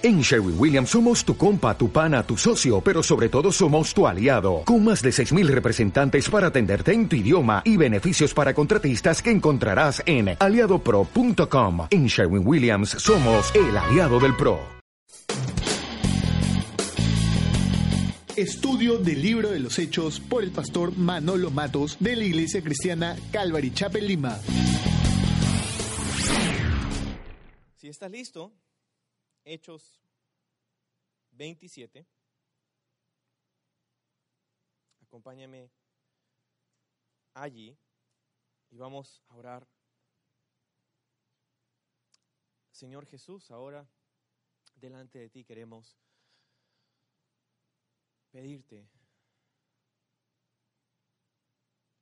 En Sherwin Williams somos tu compa, tu pana, tu socio, pero sobre todo somos tu aliado, con más de 6.000 representantes para atenderte en tu idioma y beneficios para contratistas que encontrarás en aliadopro.com. En Sherwin Williams somos el aliado del PRO. Estudio del libro de los hechos por el pastor Manolo Matos de la Iglesia Cristiana Calvary Chapel Lima. Si estás listo, Hechos 27. Acompáñame allí y vamos a orar. Señor Jesús, ahora delante de ti queremos pedirte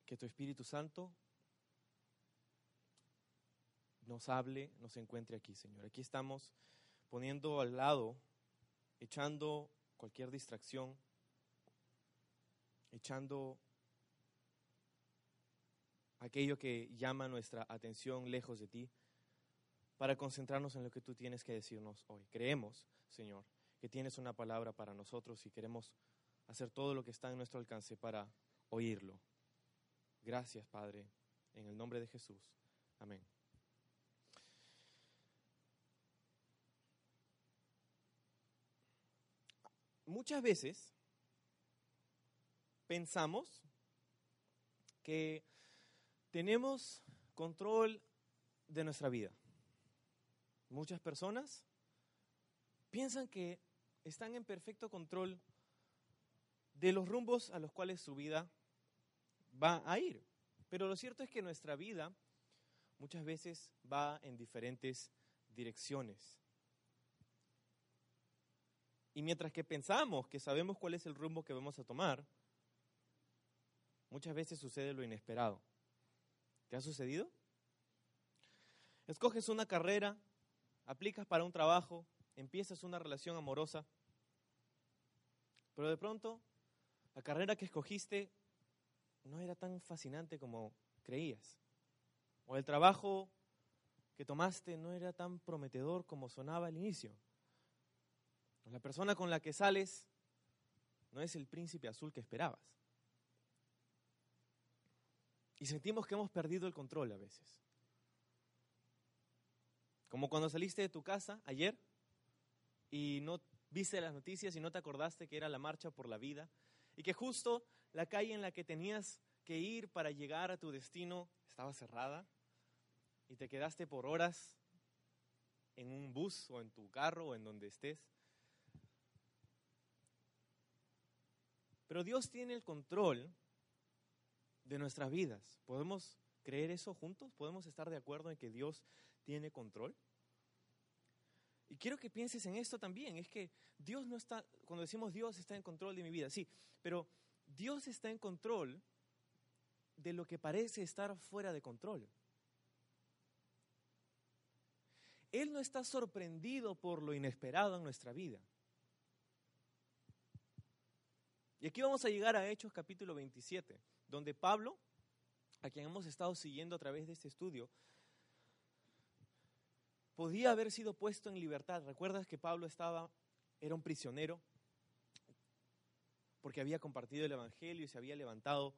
que tu Espíritu Santo nos hable, nos encuentre aquí, Señor. Aquí estamos poniendo al lado, echando cualquier distracción, echando aquello que llama nuestra atención lejos de ti, para concentrarnos en lo que tú tienes que decirnos hoy. Creemos, Señor, que tienes una palabra para nosotros y queremos hacer todo lo que está en nuestro alcance para oírlo. Gracias, Padre, en el nombre de Jesús. Amén. Muchas veces pensamos que tenemos control de nuestra vida. Muchas personas piensan que están en perfecto control de los rumbos a los cuales su vida va a ir. Pero lo cierto es que nuestra vida muchas veces va en diferentes direcciones. Y mientras que pensamos que sabemos cuál es el rumbo que vamos a tomar, muchas veces sucede lo inesperado. ¿Te ha sucedido? Escoges una carrera, aplicas para un trabajo, empiezas una relación amorosa, pero de pronto la carrera que escogiste no era tan fascinante como creías. O el trabajo que tomaste no era tan prometedor como sonaba al inicio. La persona con la que sales no es el príncipe azul que esperabas. Y sentimos que hemos perdido el control a veces. Como cuando saliste de tu casa ayer y no viste las noticias y no te acordaste que era la marcha por la vida y que justo la calle en la que tenías que ir para llegar a tu destino estaba cerrada y te quedaste por horas en un bus o en tu carro o en donde estés Pero Dios tiene el control de nuestras vidas. ¿Podemos creer eso juntos? ¿Podemos estar de acuerdo en que Dios tiene control? Y quiero que pienses en esto también. Es que Dios no está, cuando decimos Dios está en control de mi vida, sí, pero Dios está en control de lo que parece estar fuera de control. Él no está sorprendido por lo inesperado en nuestra vida. Y aquí vamos a llegar a Hechos capítulo 27, donde Pablo, a quien hemos estado siguiendo a través de este estudio, podía haber sido puesto en libertad. ¿Recuerdas que Pablo estaba, era un prisionero? Porque había compartido el Evangelio y se había levantado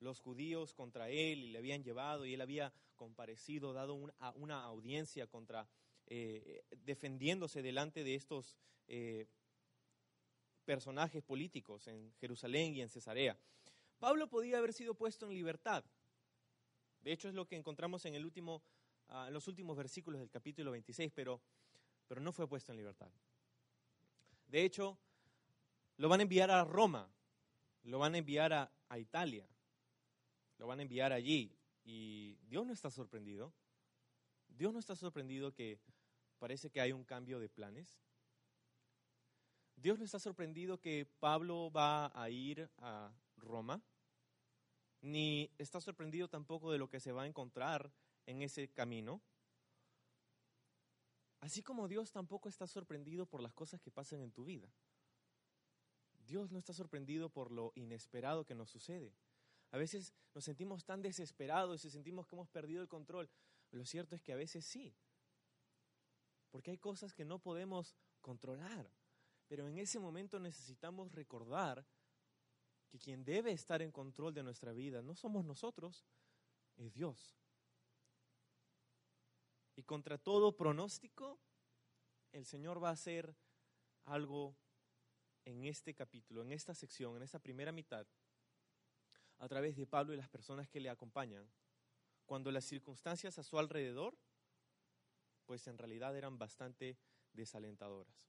los judíos contra él y le habían llevado y él había comparecido, dado una, audiencia contra, eh, defendiéndose delante de estos eh, personajes políticos en Jerusalén y en Cesarea. Pablo podía haber sido puesto en libertad. De hecho, es lo que encontramos en, ah, los últimos versículos del capítulo 26, pero, pero no fue puesto en libertad. De hecho, lo van a enviar a Roma, lo van a enviar a Italia, lo van a enviar allí. Y Dios no está sorprendido. Dios no está sorprendido que parece que hay un cambio de planes. Dios no está sorprendido que Pablo va a ir a Roma, ni está sorprendido tampoco de lo que se va a encontrar en ese camino. Así como Dios tampoco está sorprendido por las cosas que pasan en tu vida. Dios no está sorprendido por lo inesperado que nos sucede. A veces nos sentimos tan desesperados y sentimos que hemos perdido el control. Lo cierto es que a veces sí. Porque hay cosas que no podemos controlar. Pero en ese momento necesitamos recordar que quien debe estar en control de nuestra vida no somos nosotros, es Dios. Y contra todo pronóstico, el Señor va a hacer algo en este capítulo, en esta sección, en esta primera mitad, a través de Pablo y las personas que le acompañan, cuando las circunstancias a su alrededor, pues en realidad eran bastante desalentadoras.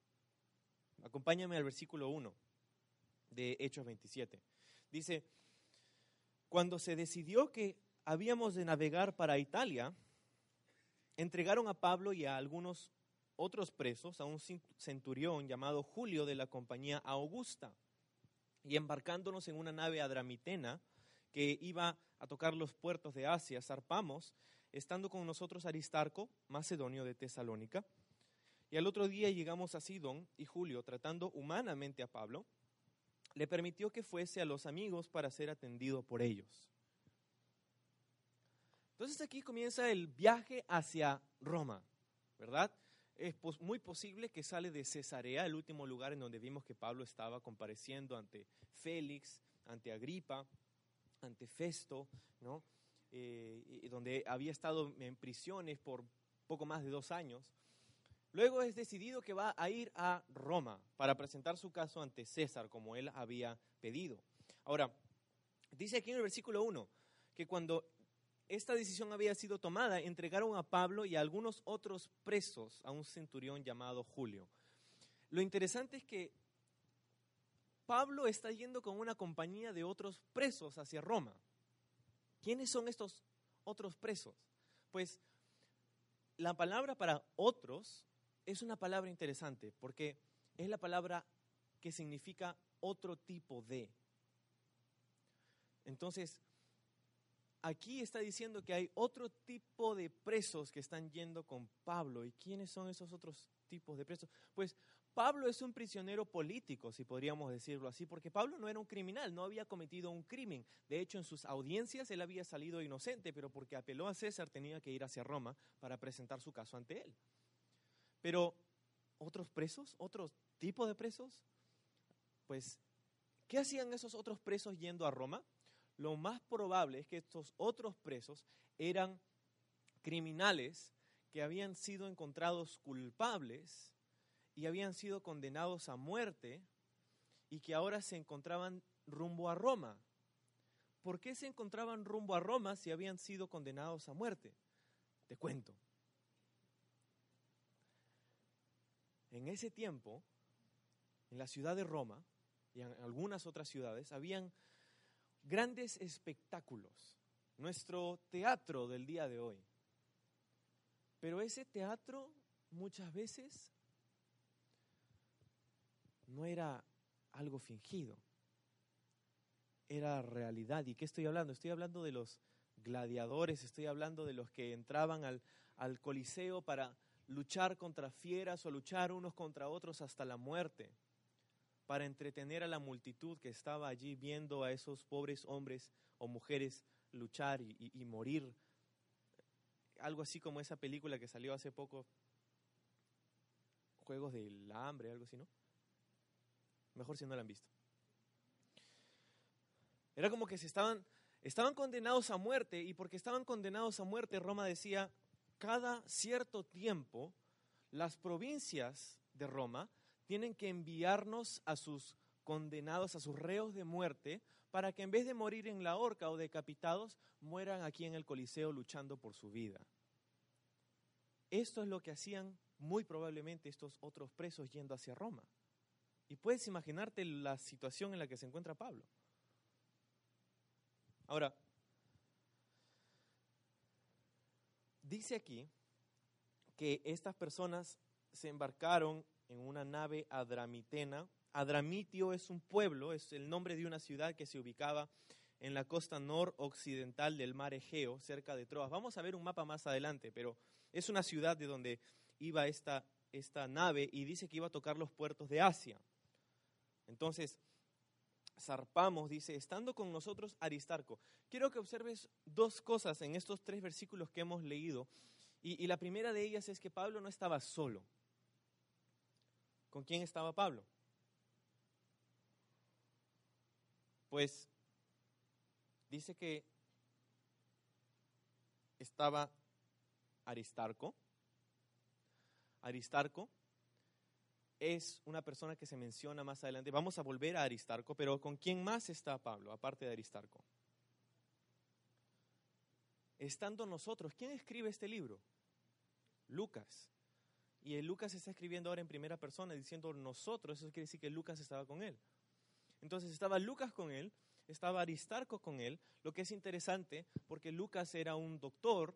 Acompáñame al versículo 1 de Hechos 27. Dice, cuando se decidió que habíamos de navegar para Italia, entregaron a Pablo y a algunos otros presos, a un centurión llamado Julio de la compañía Augusta, y embarcándonos en una nave adramitena que iba a tocar los puertos de Asia, zarpamos, estando con nosotros Aristarco, macedonio de Tesalónica, y al otro día llegamos a Sidón y Julio, tratando humanamente a Pablo, le permitió que fuese a los amigos para ser atendido por ellos. Entonces aquí comienza el viaje hacia Roma, ¿verdad? Es muy posible que sale de Cesarea, el último lugar en donde vimos que Pablo estaba compareciendo ante Félix, ante Agripa, ante Festo, ¿no? Eh, donde había estado en prisiones por poco más de dos años. Luego es decidido que va a ir a Roma para presentar su caso ante César, como él había pedido. Ahora, dice aquí en el versículo 1 que cuando esta decisión había sido tomada, entregaron a Pablo y a algunos otros presos a un centurión llamado Julio. Lo interesante es que Pablo está yendo con una compañía de otros presos hacia Roma. ¿Quiénes son estos otros presos? Pues la palabra para otros es una palabra interesante porque es la palabra que significa otro tipo de. Entonces, aquí está diciendo que hay otro tipo de presos que están yendo con Pablo. ¿Y quiénes son esos otros tipos de presos? Pues Pablo es un prisionero político, si podríamos decirlo así, porque Pablo no era un criminal, no había cometido un crimen. De hecho, en sus audiencias él había salido inocente, pero porque apeló a César tenía que ir hacia Roma para presentar su caso ante él. Pero otros presos, otro tipo de presos, pues, ¿qué hacían esos otros presos yendo a Roma? Lo más probable es que estos otros presos eran criminales que habían sido encontrados culpables y habían sido condenados a muerte y que ahora se encontraban rumbo a Roma. ¿Por qué se encontraban rumbo a Roma si habían sido condenados a muerte? Te cuento. En ese tiempo, en la ciudad de Roma y en algunas otras ciudades, habían grandes espectáculos, nuestro teatro del día de hoy. Pero ese teatro muchas veces no era algo fingido, era realidad. ¿Y qué estoy hablando? Estoy hablando de los gladiadores, estoy hablando de los que entraban al, al Coliseo para luchar contra fieras o luchar unos contra otros hasta la muerte, para entretener a la multitud que estaba allí viendo a esos pobres hombres o mujeres luchar y, morir. Algo así como esa película que salió hace poco, Juegos del Hambre, algo así, ¿no? Mejor si no la han visto. Era como que se estaban, estaban condenados a muerte y porque estaban condenados a muerte, Roma decía, cada cierto tiempo las provincias de Roma tienen que enviarnos a sus condenados, a sus reos de muerte, para que en vez de morir en la horca o decapitados, mueran aquí en el Coliseo luchando por su vida. Esto es lo que hacían muy probablemente estos otros presos yendo hacia Roma. Y puedes imaginarte la situación en la que se encuentra Pablo. Ahora, Dice aquí que estas personas se embarcaron en una nave adramitena. Adramitio es un pueblo, es el nombre de una ciudad que se ubicaba en la costa noroccidental del mar Egeo, cerca de Troas. Vamos a ver un mapa más adelante, pero es una ciudad de donde iba esta, esta nave y dice que iba a tocar los puertos de Asia. Entonces, zarpamos, dice, estando con nosotros Aristarco. Quiero que observes dos cosas en estos tres versículos que hemos leído. Y, la primera de ellas es que Pablo no estaba solo. ¿Con quién estaba Pablo? Pues dice que estaba Aristarco. Aristarco es una persona que se menciona más adelante. Vamos a volver a Aristarco, pero ¿con quién más está Pablo, aparte de Aristarco? Estando nosotros, ¿quién escribe este libro? Lucas. Y el Lucas está escribiendo ahora en primera persona diciendo nosotros, eso quiere decir que Lucas estaba con él. Entonces estaba Lucas con él, estaba Aristarco con él, lo que es interesante porque Lucas era un doctor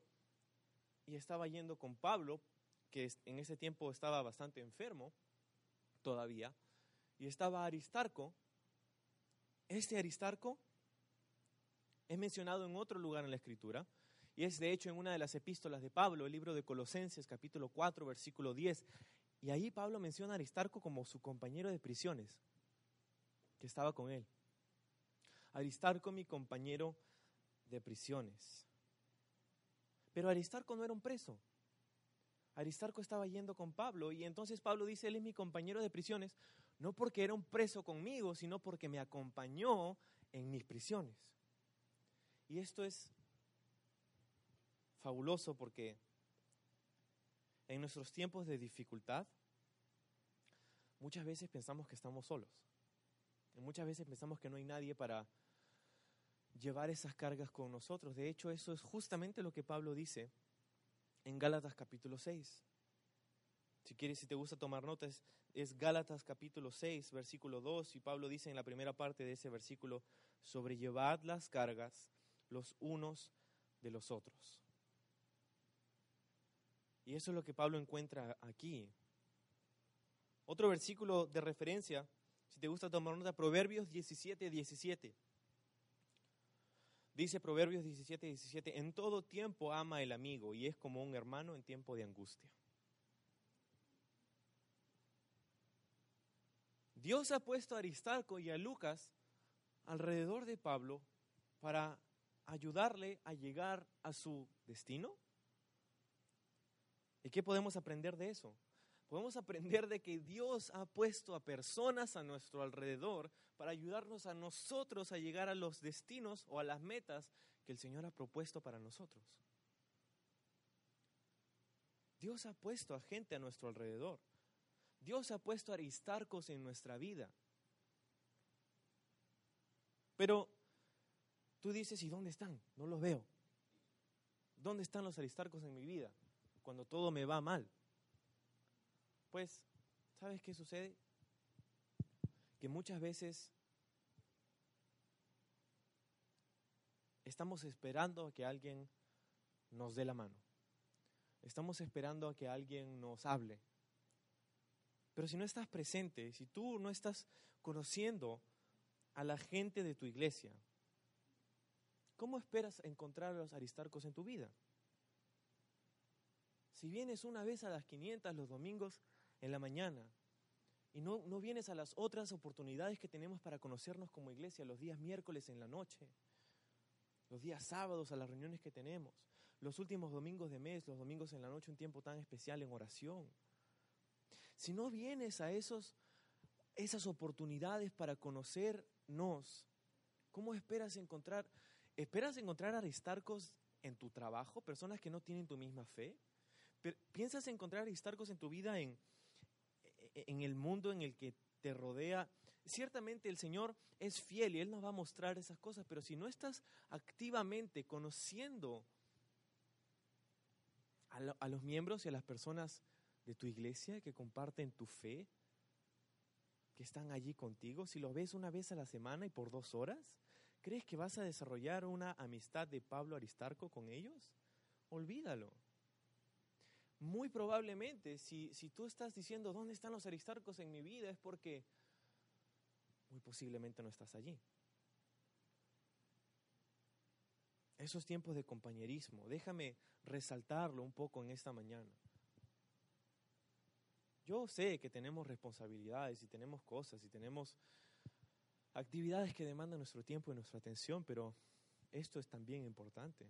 y estaba yendo con Pablo, que en ese tiempo estaba bastante enfermo todavía, y estaba Aristarco. Este Aristarco es mencionado en otro lugar en la escritura, y es de hecho en una de las epístolas de Pablo, el libro de Colosenses capítulo 4, versículo 10. Y ahí Pablo menciona a Aristarco como su compañero de prisiones, que estaba con él. Aristarco, mi compañero de prisiones. Pero Aristarco no era un preso. Aristarco estaba yendo con Pablo y entonces Pablo dice, él es mi compañero de prisiones, no porque era un preso conmigo, sino porque me acompañó en mis prisiones. Y esto es fabuloso porque en nuestros tiempos de dificultad, muchas veces pensamos que estamos solos. Muchas veces pensamos que no hay nadie para llevar esas cargas con nosotros. De hecho, eso es justamente lo que Pablo dice en Gálatas capítulo 6. Si quieres, si te gusta tomar notas, es Gálatas capítulo 6, versículo 2, y Pablo dice en la primera parte de ese versículo, sobrellevad las cargas los unos de los otros. Y eso es lo que Pablo encuentra aquí. Otro versículo de referencia, si te gusta tomar nota, Proverbios 17, 17. Dice Proverbios 17, 17, en todo tiempo ama el amigo y es como un hermano en tiempo de angustia. Dios ha puesto a Aristarco y a Lucas alrededor de Pablo para ayudarle a llegar a su destino. ¿Y qué podemos aprender de eso? Podemos aprender de que Dios ha puesto a personas a nuestro alrededor para ayudarnos a nosotros a llegar a los destinos o a las metas que el Señor ha propuesto para nosotros. Dios ha puesto a gente a nuestro alrededor. Dios ha puesto aristarcos en nuestra vida. Pero tú dices, ¿y dónde están? No los veo. ¿Dónde están los aristarcos en mi vida? cuando todo me va mal. Pues, ¿sabes qué sucede? Que muchas veces estamos esperando a que alguien nos dé la mano. Estamos esperando a que alguien nos hable. Pero si no estás presente, si tú no estás conociendo a la gente de tu iglesia, ¿cómo esperas encontrar a los aristarcos en tu vida? Si vienes una vez a las 500 los domingos en la mañana y no, no vienes a las otras oportunidades que tenemos para conocernos como iglesia, los días miércoles en la noche, los días sábados a las reuniones que tenemos, los últimos domingos de mes, los domingos en la noche, un tiempo tan especial en oración. Si no vienes a esos, esas oportunidades para conocernos, ¿cómo esperas encontrar? ¿Esperas encontrar aristarcos en tu trabajo, personas que no tienen tu misma fe? ¿Piensas encontrar aristarcos en tu vida en, en el mundo en el que te rodea? Ciertamente el Señor es fiel y Él nos va a mostrar esas cosas, pero si no estás activamente conociendo a, a los miembros y a las personas de tu iglesia que comparten tu fe, que están allí contigo, si los ves una vez a la semana y por dos horas, ¿crees que vas a desarrollar una amistad de Pablo Aristarco con ellos? Olvídalo muy probablemente, si, tú estás diciendo, ¿dónde están los aristarcos en mi vida? Es porque muy posiblemente no estás allí. Esos tiempos de compañerismo, déjame resaltarlo un poco en esta mañana. Yo sé que tenemos responsabilidades y tenemos cosas y tenemos actividades que demandan nuestro tiempo y nuestra atención, pero esto es también importante.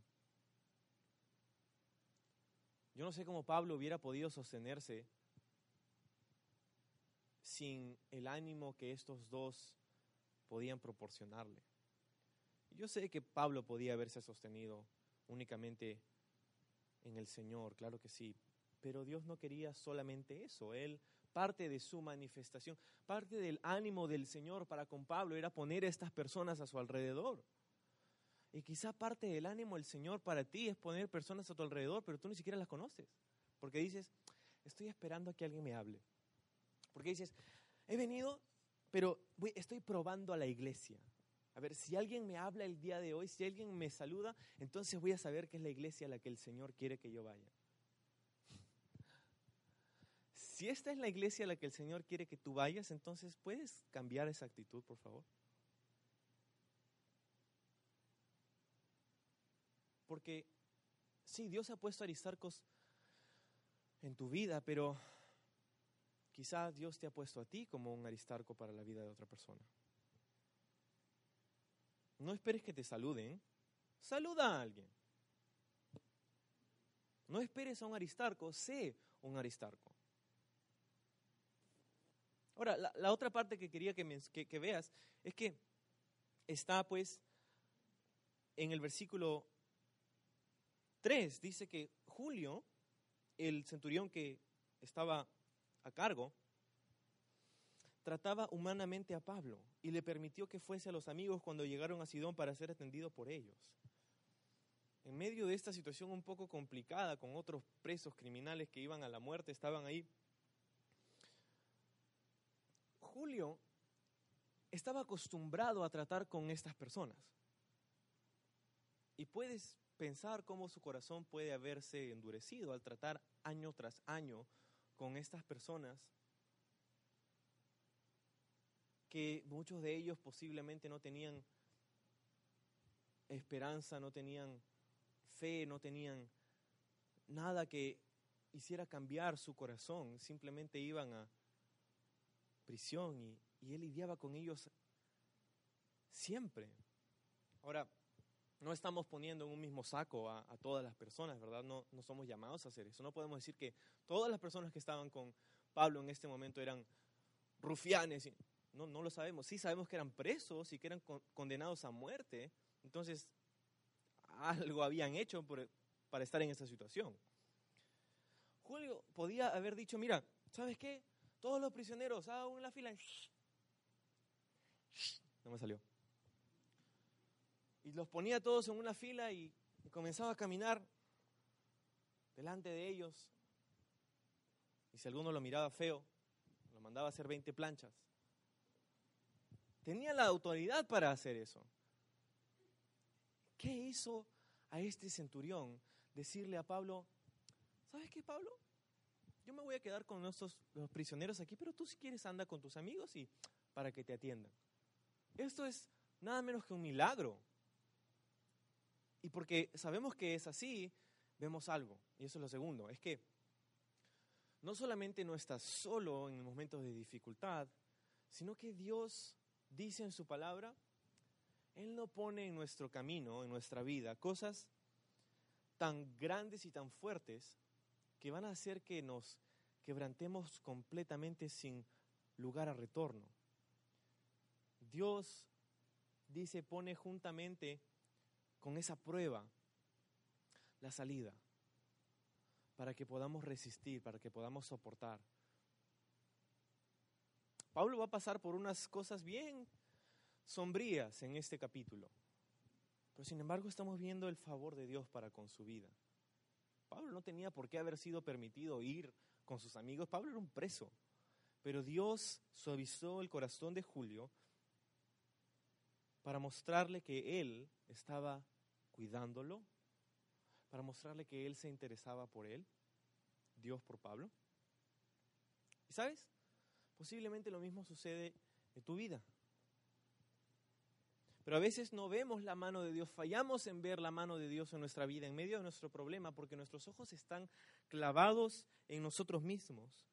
Yo no sé cómo Pablo hubiera podido sostenerse sin el ánimo que estos dos podían proporcionarle. Yo sé que Pablo podía haberse sostenido únicamente en el Señor, claro que sí, pero Dios no quería solamente eso. Él, parte de su manifestación, parte del ánimo del Señor para con Pablo era poner a estas personas a su alrededor. Y quizá parte del ánimo del Señor para ti es poner personas a tu alrededor, pero tú ni siquiera las conoces. Porque dices, estoy esperando a que alguien me hable. Porque dices, he venido, pero estoy probando a la iglesia. A ver, si alguien me habla el día de hoy, si alguien me saluda, entonces voy a saber que es la iglesia a la que el Señor quiere que yo vaya. Si esta es la iglesia a la que el Señor quiere que tú vayas, entonces puedes cambiar esa actitud, por favor. Porque sí, Dios ha puesto aristarcos en tu vida, pero quizá Dios te ha puesto a ti como un aristarco para la vida de otra persona. No esperes que te saluden, saluda a alguien. No esperes a un aristarco, sé un aristarco. Ahora, la, otra parte que quería que, que veas es que está pues en el versículo 3, dice que Julio, el centurión que estaba a cargo, trataba humanamente a Pablo y le permitió que fuese a los amigos cuando llegaron a Sidón para ser atendido por ellos. En medio de esta situación un poco complicada, con otros presos criminales que iban a la muerte, estaban ahí, Julio estaba acostumbrado a tratar con estas personas. Y puedes pensar cómo su corazón puede haberse endurecido al tratar año tras año con estas personas que muchos de ellos posiblemente no tenían esperanza, no tenían fe, no tenían nada que hiciera cambiar su corazón, simplemente iban a prisión y, él lidiaba con ellos siempre. Ahora, no estamos poniendo en un mismo saco a, todas las personas, ¿verdad? No, no somos llamados a hacer eso. No podemos decir que todas las personas que estaban con Pablo en este momento eran rufianes. No, no lo sabemos. Sí sabemos que eran presos y que eran condenados a muerte. Entonces, algo habían hecho para estar en esa situación. Julio podía haber dicho, mira, ¿sabes qué? Todos los prisioneros, hagan la fila. No me salió. Y los ponía todos en una fila y, comenzaba a caminar delante de ellos. Y si alguno lo miraba feo, lo mandaba a hacer 20 planchas. Tenía la autoridad para hacer eso. ¿Qué hizo a este centurión decirle a Pablo, ¿sabes qué, Pablo? Yo me voy a quedar con nuestros, los prisioneros aquí, pero tú si quieres anda con tus amigos y para que te atiendan. Esto es nada menos que un milagro. Y porque sabemos que es así, vemos algo. Y eso es lo segundo. Es que no solamente no estás solo en momentos de dificultad, sino que Dios dice en su palabra, Él no pone en nuestro camino, en nuestra vida, cosas tan grandes y tan fuertes que van a hacer que nos quebrantemos completamente sin lugar a retorno. Dios dice, pone juntamente con esa prueba la salida para que podamos resistir, para que podamos soportar. Pablo va a pasar por unas cosas bien sombrías en este capítulo, pero sin embargo estamos viendo el favor de Dios para con su vida. Pablo no tenía por qué haber sido permitido ir con sus amigos, Pablo era un preso, pero Dios suavizó el corazón de Julio para mostrarle que él estaba cuidándolo, para mostrarle que él se interesaba por él, Dios por Pablo. ¿Y sabes? Posiblemente lo mismo sucede en tu vida. Pero a veces no vemos la mano de Dios, fallamos en ver la mano de Dios en nuestra vida, en medio de nuestro problema, porque nuestros ojos están clavados en nosotros mismos.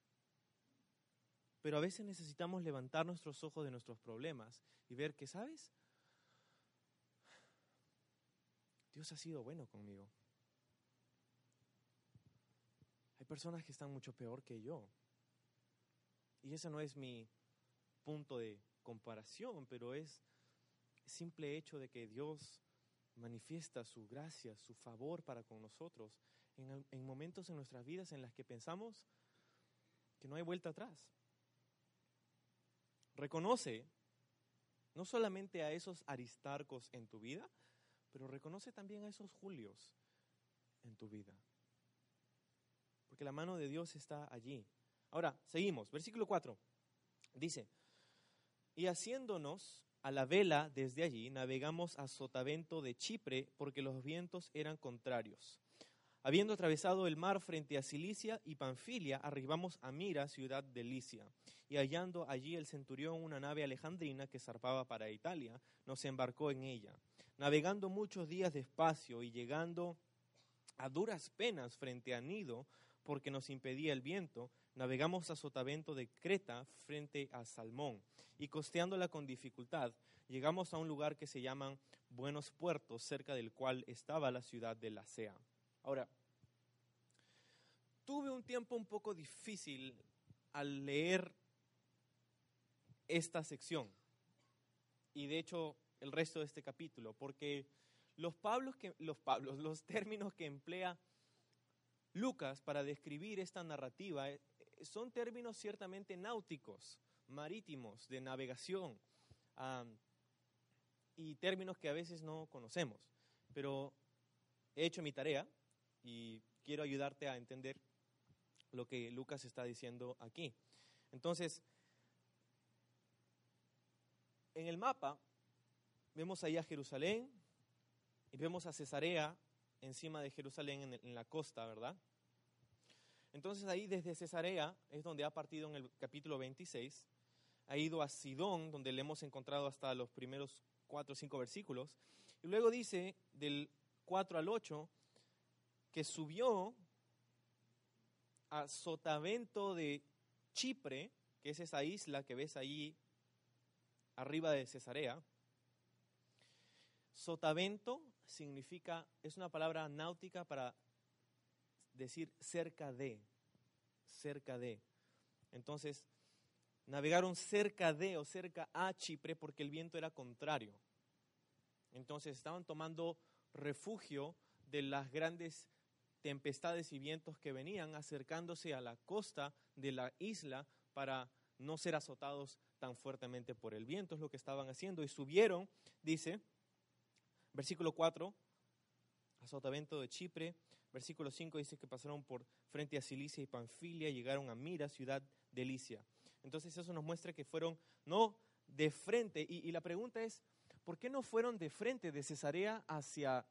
Pero a veces necesitamos levantar nuestros ojos de nuestros problemas y ver que, ¿sabes? Dios ha sido bueno conmigo. Hay personas que están mucho peor que yo. Y ese no es mi punto de comparación, pero es simple hecho de que Dios manifiesta su gracia, su favor para con nosotros en, en momentos en nuestras vidas en las que pensamos que no hay vuelta atrás. Reconoce no solamente a esos aristarcos en tu vida, pero reconoce también a esos Julios en tu vida. Porque la mano de Dios está allí. Ahora, seguimos. Versículo 4. Dice, y haciéndonos a la vela desde allí, navegamos a Sotavento de Chipre porque los vientos eran contrarios. Habiendo atravesado el mar frente a Cilicia y Panfilia, arribamos a Mira, ciudad de Licia, y hallando allí el centurión una nave alejandrina que zarpaba para Italia, nos embarcó en ella. Navegando muchos días despacio y llegando a duras penas frente a Nido, porque nos impedía el viento, navegamos a Sotavento de Creta frente a Salmón, y costeándola con dificultad, llegamos a un lugar que se llaman Buenos Puertos, cerca del cual estaba la ciudad de Lacea. Ahora, tuve un tiempo un poco difícil al leer esta sección y de hecho el resto de este capítulo, porque los, Pablos que, los, Pablos, los términos que emplea Lucas para describir esta narrativa eh, son términos ciertamente náuticos, marítimos, de navegación, y términos que a veces no conocemos. Pero he hecho mi tarea y quiero ayudarte a entender lo que Lucas está diciendo aquí. Entonces, en el mapa vemos ahí a Jerusalén y vemos a Cesarea encima de Jerusalén en, la costa, ¿verdad? Entonces ahí desde Cesarea es donde ha partido en el capítulo 26, ha ido a Sidón, donde le hemos encontrado hasta los primeros cuatro o cinco versículos, y luego dice del 4 al 8 que subió a Sotavento de Chipre, que es esa isla que ves ahí arriba de Cesarea. Sotavento significa, es una palabra náutica para decir cerca de, cerca de. Entonces, navegaron cerca de o cerca a Chipre porque el viento era contrario. Entonces estaban tomando refugio de las grandes tempestades y vientos que venían acercándose a la costa de la isla para no ser azotados tan fuertemente por el viento, es lo que estaban haciendo. Y subieron, dice, versículo 4, a Sotavento de Chipre, versículo 5 dice que pasaron por frente a Cilicia y Panfilia, llegaron a Mira, ciudad de Licia. Entonces eso nos muestra que fueron no de frente, y, y la pregunta es, ¿por qué no fueron de frente de Cesarea hacia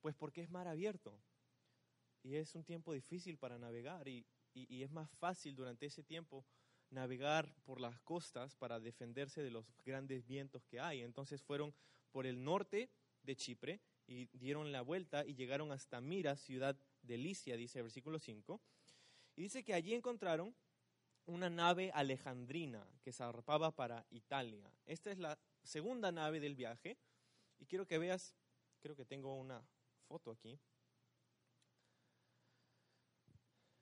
Pues porque es mar abierto y es un tiempo difícil para navegar y, es más fácil durante ese tiempo navegar por las costas para defenderse de los grandes vientos que hay. Entonces fueron por el norte de Chipre y dieron la vuelta y llegaron hasta Mira, ciudad de Licia, dice el versículo 5. Y dice que allí encontraron una nave alejandrina que zarpaba para Italia. Esta es la segunda nave del viaje y quiero que veas, creo que tengo una foto aquí.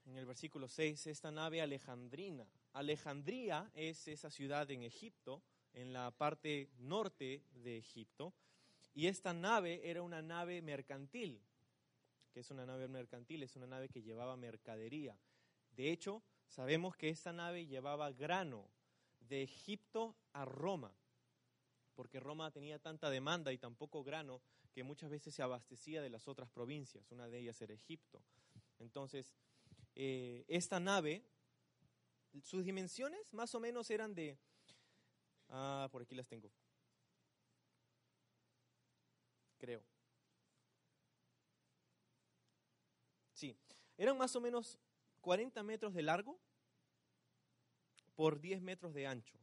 En el versículo 6, esta nave alejandrina. Alejandría es esa ciudad en Egipto, en la parte norte de Egipto, y esta nave era una nave mercantil. que es una nave mercantil? Es una nave que llevaba mercadería. De hecho, sabemos que esta nave llevaba grano de Egipto a Roma, porque Roma tenía tanta demanda y tan poco grano que muchas veces se abastecía de las otras provincias, una de ellas era Egipto. Entonces, eh, esta nave, sus dimensiones más o menos eran de, ah, por aquí las tengo, creo. Sí, eran más o menos 40 metros de largo por 10 metros de ancho.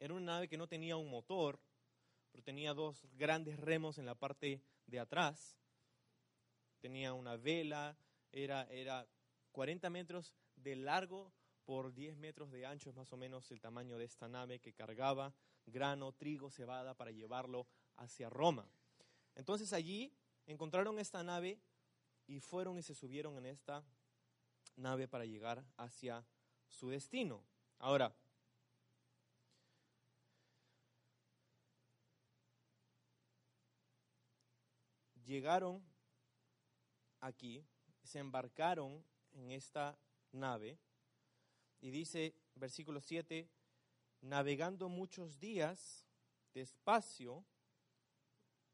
Era una nave que no tenía un motor, pero tenía dos grandes remos en la parte de atrás. Tenía una vela, era, era 40 metros de largo por 10 metros de ancho, es más o menos el tamaño de esta nave que cargaba grano, trigo, cebada para llevarlo hacia Roma. Entonces allí encontraron esta nave y fueron y se subieron en esta nave para llegar hacia su destino. Ahora, llegaron aquí, se embarcaron en esta nave y dice, versículo 7, navegando muchos días despacio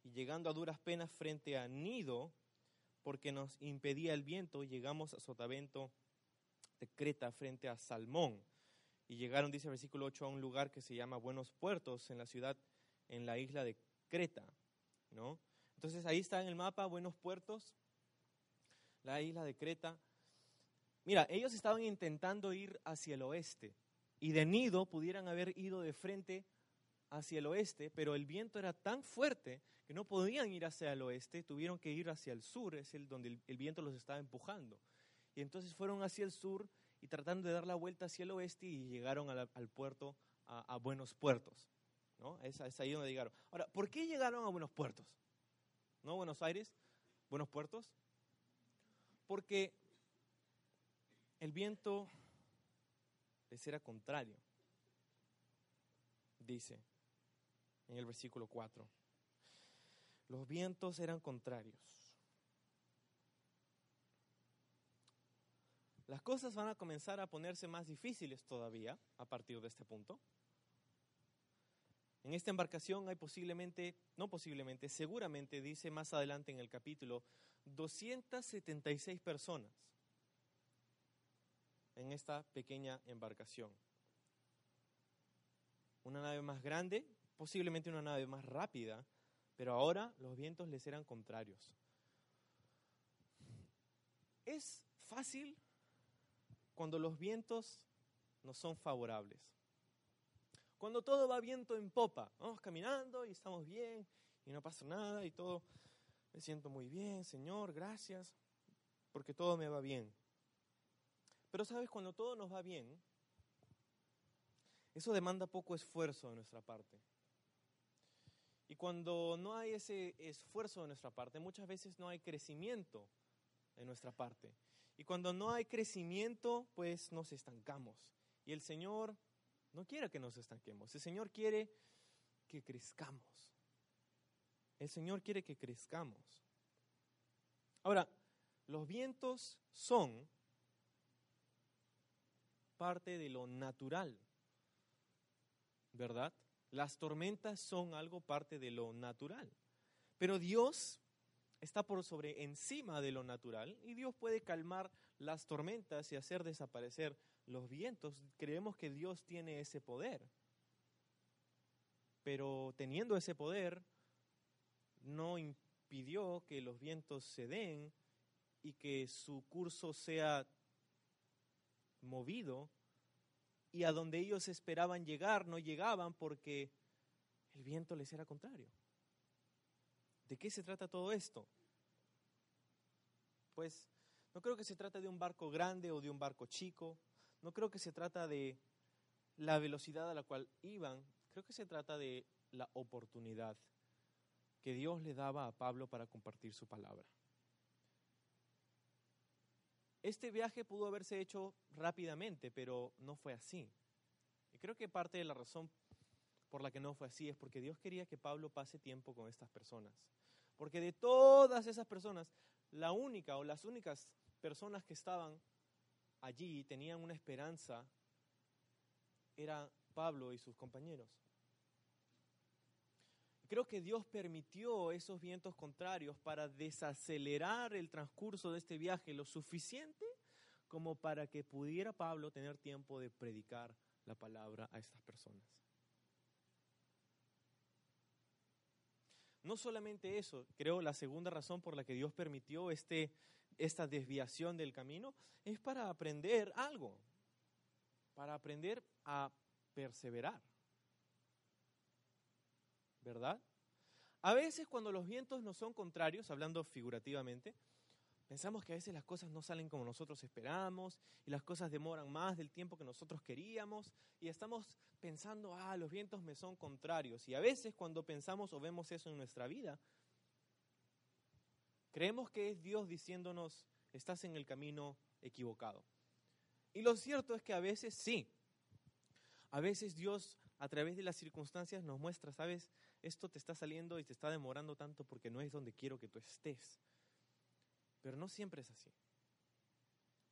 y llegando a duras penas frente a Nido, porque nos impedía el viento, llegamos a Sotavento de Creta frente a Salmón. Y llegaron, dice versículo 8, a un lugar que se llama Buenos Puertos, en la ciudad, en la isla de Creta. ¿no? Entonces ahí está en el mapa Buenos Puertos, la isla de Creta. Mira, ellos estaban intentando ir hacia el oeste y de nido pudieran haber ido de frente hacia el oeste, pero el viento era tan fuerte que no podían ir hacia el oeste, tuvieron que ir hacia el sur, es el donde el, viento los estaba empujando. Y entonces fueron hacia el sur y tratando de dar la vuelta hacia el oeste y llegaron al puerto, a, Buenos Puertos. ¿no? Es, es ahí donde llegaron. Ahora, ¿por qué llegaron a Buenos Puertos? ¿No Buenos Aires? ¿Buenos Puertos? Porque el viento les era contrario, dice en el versículo 4. Los vientos eran contrarios. Las cosas van a comenzar a ponerse más difíciles todavía a partir de este punto. En esta embarcación hay posiblemente, no posiblemente, seguramente, dice más adelante en el capítulo, 276 personas en esta pequeña embarcación. Una nave más grande, posiblemente una nave más rápida, pero ahora los vientos les eran contrarios. Es fácil cuando los vientos no son favorables. Cuando todo va viento en popa, vamos caminando y estamos bien y no pasa nada y todo, me siento muy bien, Señor, gracias, porque todo me va bien. Pero sabes, cuando todo nos va bien, eso demanda poco esfuerzo de nuestra parte. Y cuando no hay ese esfuerzo de nuestra parte, muchas veces no hay crecimiento de nuestra parte. Y cuando no hay crecimiento, pues nos estancamos. Y el Señor no quiere que nos estanquemos. El Señor quiere que crezcamos. El Señor quiere que crezcamos. Ahora, los vientos son parte de lo natural, ¿verdad? Las tormentas son algo parte de lo natural. Pero Dios está por sobre encima de lo natural y Dios puede calmar las tormentas y hacer desaparecer los vientos, creemos que Dios tiene ese poder. Pero teniendo ese poder, no impidió que los vientos se den y que su curso sea movido y a donde ellos esperaban llegar no llegaban porque el viento les era contrario. ¿De qué se trata todo esto? Pues no creo que se trate de un barco grande o de un barco chico, no creo que se trata de la velocidad a la cual iban, creo que se trata de la oportunidad que Dios le daba a Pablo para compartir su palabra. Este viaje pudo haberse hecho rápidamente, pero no fue así. Y creo que parte de la razón por la que no fue así es porque Dios quería que Pablo pase tiempo con estas personas. Porque de todas esas personas, la única o las únicas personas que estaban allí tenían una esperanza era Pablo y sus compañeros. Creo que Dios permitió esos vientos contrarios para desacelerar el transcurso de este viaje lo suficiente como para que pudiera Pablo tener tiempo de predicar la palabra a estas personas. No solamente eso, creo la segunda razón por la que Dios permitió este esta desviación del camino, es para aprender algo, para aprender a perseverar. ¿Verdad? A veces cuando los vientos no son contrarios, hablando figurativamente, pensamos que a veces las cosas no salen como nosotros esperamos y las cosas demoran más del tiempo que nosotros queríamos y estamos pensando, ah, los vientos me son contrarios. Y a veces cuando pensamos o vemos eso en nuestra vida, Creemos que es Dios diciéndonos, estás en el camino equivocado. Y lo cierto es que a veces sí. A veces Dios a través de las circunstancias nos muestra, sabes, esto te está saliendo y te está demorando tanto porque no es donde quiero que tú estés. Pero no siempre es así.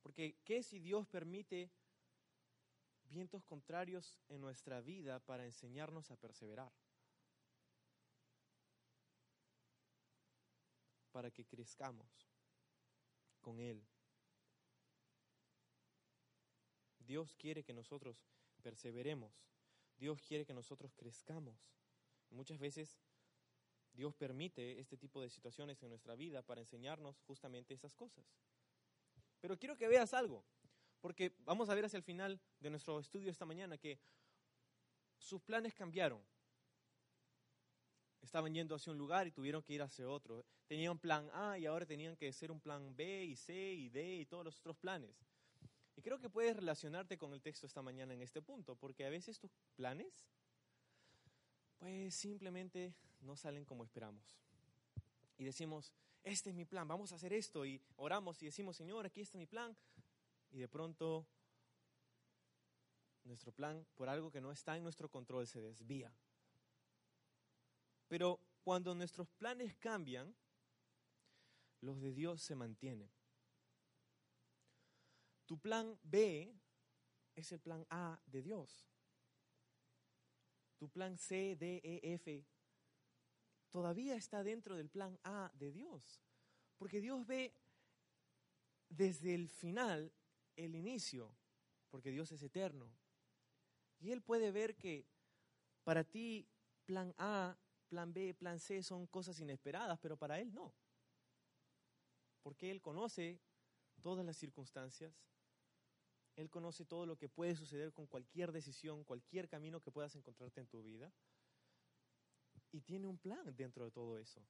Porque ¿qué si Dios permite vientos contrarios en nuestra vida para enseñarnos a perseverar? Para que crezcamos con Él. Dios quiere que nosotros perseveremos. Dios quiere que nosotros crezcamos. Muchas veces Dios permite este tipo de situaciones en nuestra vida para enseñarnos justamente esas cosas. Pero quiero que veas algo, porque vamos a ver hacia el final de nuestro estudio esta mañana que sus planes cambiaron. Estaban yendo hacia un lugar y tuvieron que ir hacia otro. Tenían plan A y ahora tenían que hacer un plan B y C y D y todos los otros planes. Y creo que puedes relacionarte con el texto esta mañana en este punto, porque a veces tus planes, pues simplemente no salen como esperamos. Y decimos, este es mi plan, vamos a hacer esto, y oramos y decimos, Señor, aquí está mi plan, y de pronto nuestro plan, por algo que no está en nuestro control, se desvía. Pero cuando nuestros planes cambian, los de Dios se mantienen. Tu plan B es el plan A de Dios. Tu plan C, D, E, F todavía está dentro del plan A de Dios. Porque Dios ve desde el final el inicio, porque Dios es eterno. Y Él puede ver que para ti plan A, plan B, plan C son cosas inesperadas, pero para Él no. Porque Él conoce todas las circunstancias, Él conoce todo lo que puede suceder con cualquier decisión, cualquier camino que puedas encontrarte en tu vida. Y tiene un plan dentro de todo eso.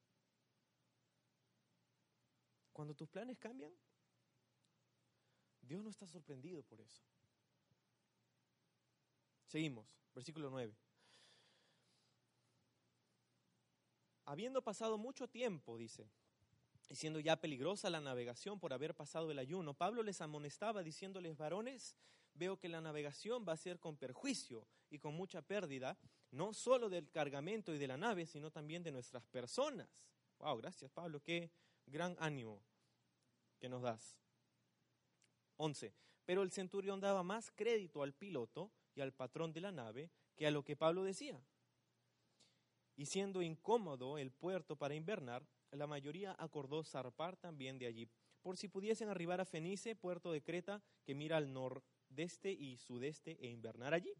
Cuando tus planes cambian, Dios no está sorprendido por eso. Seguimos, versículo 9. Habiendo pasado mucho tiempo, dice, y siendo ya peligrosa la navegación por haber pasado el ayuno, Pablo les amonestaba diciéndoles, varones, veo que la navegación va a ser con perjuicio y con mucha pérdida, no solo del cargamento y de la nave, sino también de nuestras personas. Wow, gracias Pablo, qué gran ánimo que nos das. 11. Pero el centurión daba más crédito al piloto y al patrón de la nave que a lo que Pablo decía. Y siendo incómodo el puerto para invernar, la mayoría acordó zarpar también de allí, por si pudiesen arribar a Fenice, puerto de Creta, que mira al nordeste y sudeste, e invernar allí.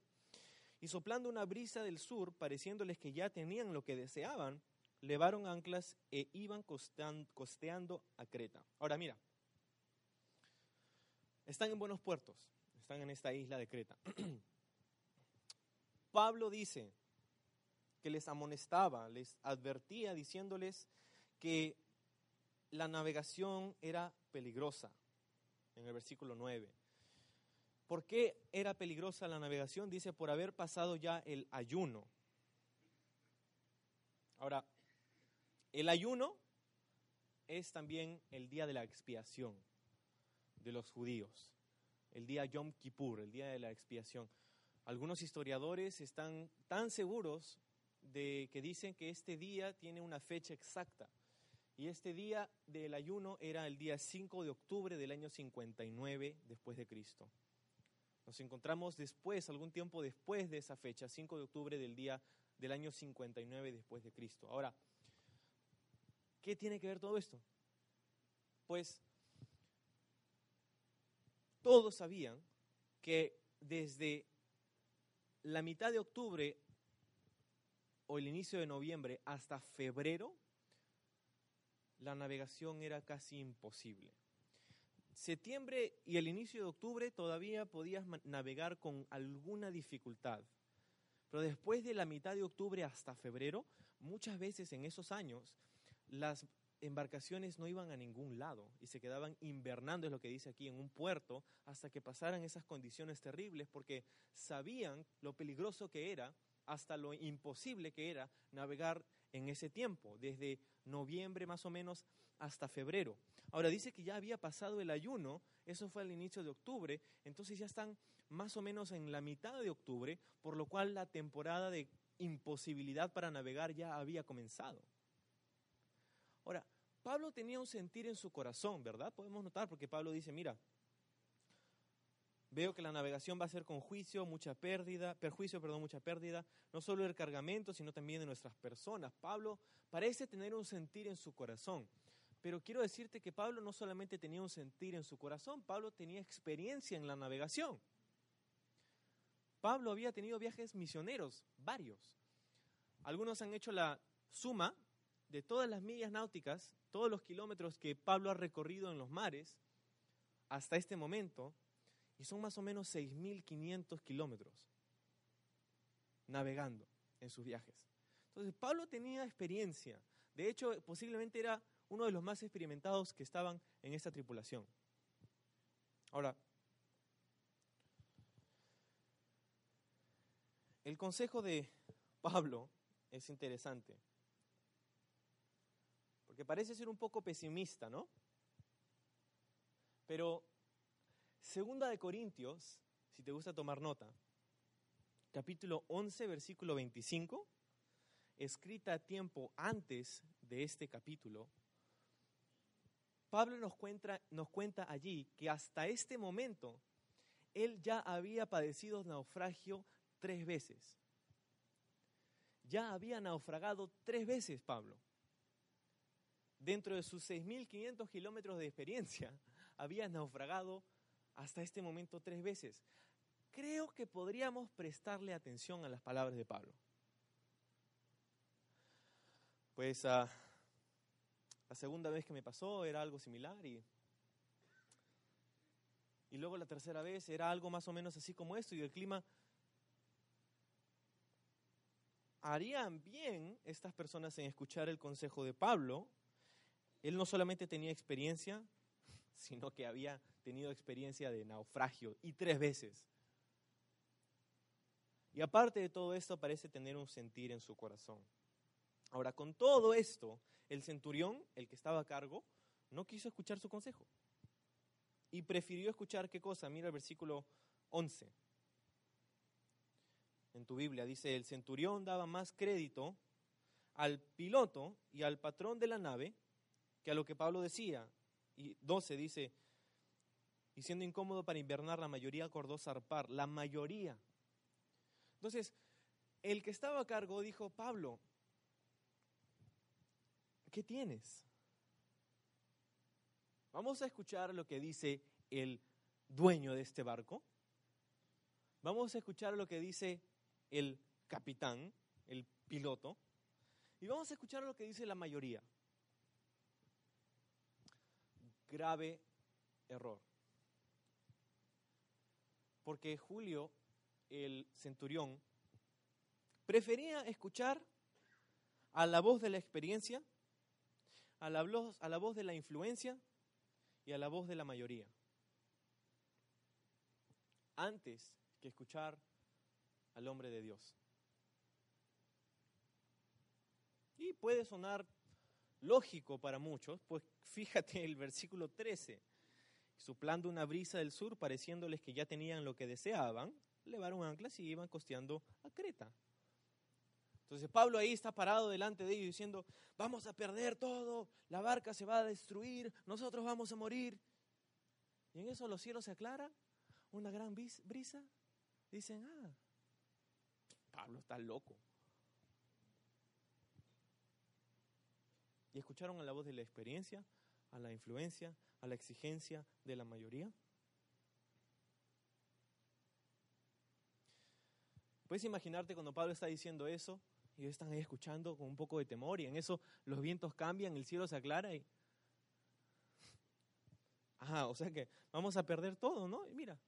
Y soplando una brisa del sur, pareciéndoles que ya tenían lo que deseaban, levaron anclas e iban costeando a Creta. Ahora mira, están en buenos puertos, están en esta isla de Creta. Pablo dice que les amonestaba, les advertía diciéndoles que la navegación era peligrosa, en el versículo 9. ¿Por qué era peligrosa la navegación? Dice, por haber pasado ya el ayuno. Ahora, el ayuno es también el día de la expiación de los judíos, el día Yom Kippur, el día de la expiación. Algunos historiadores están tan seguros de que dicen que este día tiene una fecha exacta. Y este día del ayuno era el día 5 de octubre del año 59 después de Cristo. Nos encontramos después, algún tiempo después de esa fecha, 5 de octubre del día del año 59 después de Cristo. Ahora, ¿qué tiene que ver todo esto? Pues todos sabían que desde la mitad de octubre o el inicio de noviembre hasta febrero, la navegación era casi imposible. Septiembre y el inicio de octubre todavía podías navegar con alguna dificultad, pero después de la mitad de octubre hasta febrero, muchas veces en esos años, las embarcaciones no iban a ningún lado y se quedaban invernando, es lo que dice aquí, en un puerto hasta que pasaran esas condiciones terribles porque sabían lo peligroso que era, hasta lo imposible que era navegar en ese tiempo, desde noviembre más o menos hasta febrero. Ahora dice que ya había pasado el ayuno, eso fue al inicio de octubre, entonces ya están más o menos en la mitad de octubre, por lo cual la temporada de imposibilidad para navegar ya había comenzado. Ahora, Pablo tenía un sentir en su corazón, ¿verdad? Podemos notar porque Pablo dice, mira, veo que la navegación va a ser con juicio, mucha pérdida, perjuicio, perdón, mucha pérdida, no solo del cargamento, sino también de nuestras personas. Pablo parece tener un sentir en su corazón. Pero quiero decirte que Pablo no solamente tenía un sentir en su corazón, Pablo tenía experiencia en la navegación. Pablo había tenido viajes misioneros, varios. Algunos han hecho la suma de todas las millas náuticas, todos los kilómetros que Pablo ha recorrido en los mares hasta este momento, y son más o menos 6.500 kilómetros navegando en sus viajes. Entonces, Pablo tenía experiencia. De hecho, posiblemente era uno de los más experimentados que estaban en esta tripulación. Ahora, el consejo de Pablo es interesante, porque parece ser un poco pesimista, ¿no? Pero segunda de Corintios, si te gusta tomar nota, capítulo 11, versículo 25, escrita a tiempo antes de este capítulo, Pablo nos cuenta, nos cuenta allí que hasta este momento él ya había padecido naufragio tres veces. Ya había naufragado tres veces Pablo. Dentro de sus 6.500 kilómetros de experiencia, había naufragado hasta este momento tres veces. Creo que podríamos prestarle atención a las palabras de Pablo. Pues uh, la segunda vez que me pasó era algo similar y, y luego la tercera vez era algo más o menos así como esto y el clima... Harían bien estas personas en escuchar el consejo de Pablo. Él no solamente tenía experiencia, sino que había tenido experiencia de naufragio y tres veces. Y aparte de todo esto, parece tener un sentir en su corazón. Ahora, con todo esto, el centurión, el que estaba a cargo, no quiso escuchar su consejo. Y prefirió escuchar qué cosa. Mira el versículo 11. En tu Biblia dice, el centurión daba más crédito al piloto y al patrón de la nave que a lo que Pablo decía. Y 12 dice, y siendo incómodo para invernar, la mayoría acordó zarpar, la mayoría. Entonces, el que estaba a cargo dijo, Pablo, ¿qué tienes? Vamos a escuchar lo que dice el dueño de este barco. Vamos a escuchar lo que dice el capitán, el piloto. Y vamos a escuchar lo que dice la mayoría. Grave error. Porque Julio, el centurión, prefería escuchar a la voz de la experiencia a la, voz, de la influencia y a la voz de la mayoría. Antes que escuchar al hombre de Dios. Y puede sonar lógico para muchos, pues fíjate el versículo 13. Suplando una brisa del sur, pareciéndoles que ya tenían lo que deseaban, levaron anclas y iban costeando a Creta. Entonces Pablo ahí está parado delante de ellos diciendo, vamos a perder todo, la barca se va a destruir, nosotros vamos a morir. Y en eso los cielos se aclaran, una gran brisa. Dicen, ah, Pablo está loco. ¿Y escucharon a la voz de la experiencia, a la influencia, a la exigencia de la mayoría? ¿Puedes imaginarte cuando Pablo está diciendo eso? Y están ahí escuchando con un poco de temor y en eso los vientos cambian, el cielo se aclara y... Ajá, o sea que vamos a perder todo, ¿no? Y mira,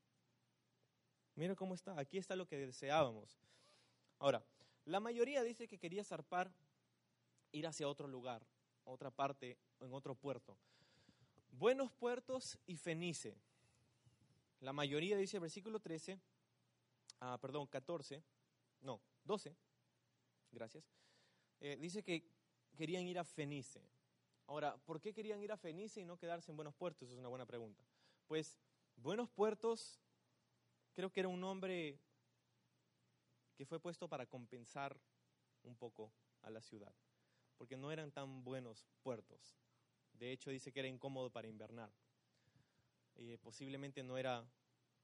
mira cómo está, aquí está lo que deseábamos. Ahora, la mayoría dice que quería zarpar, ir hacia otro lugar, otra parte, en otro puerto. Buenos puertos y Fenice. La mayoría dice, versículo 13, ah, perdón, 14, no, 12, gracias, eh, dice que querían ir a Fenice. Ahora, ¿por qué querían ir a Fenicia y no quedarse en Buenos Puertos? Es una buena pregunta. Pues Buenos Puertos creo que era un nombre que fue puesto para compensar un poco a la ciudad, porque no eran tan buenos puertos. De hecho, dice que era incómodo para invernar. Y posiblemente no era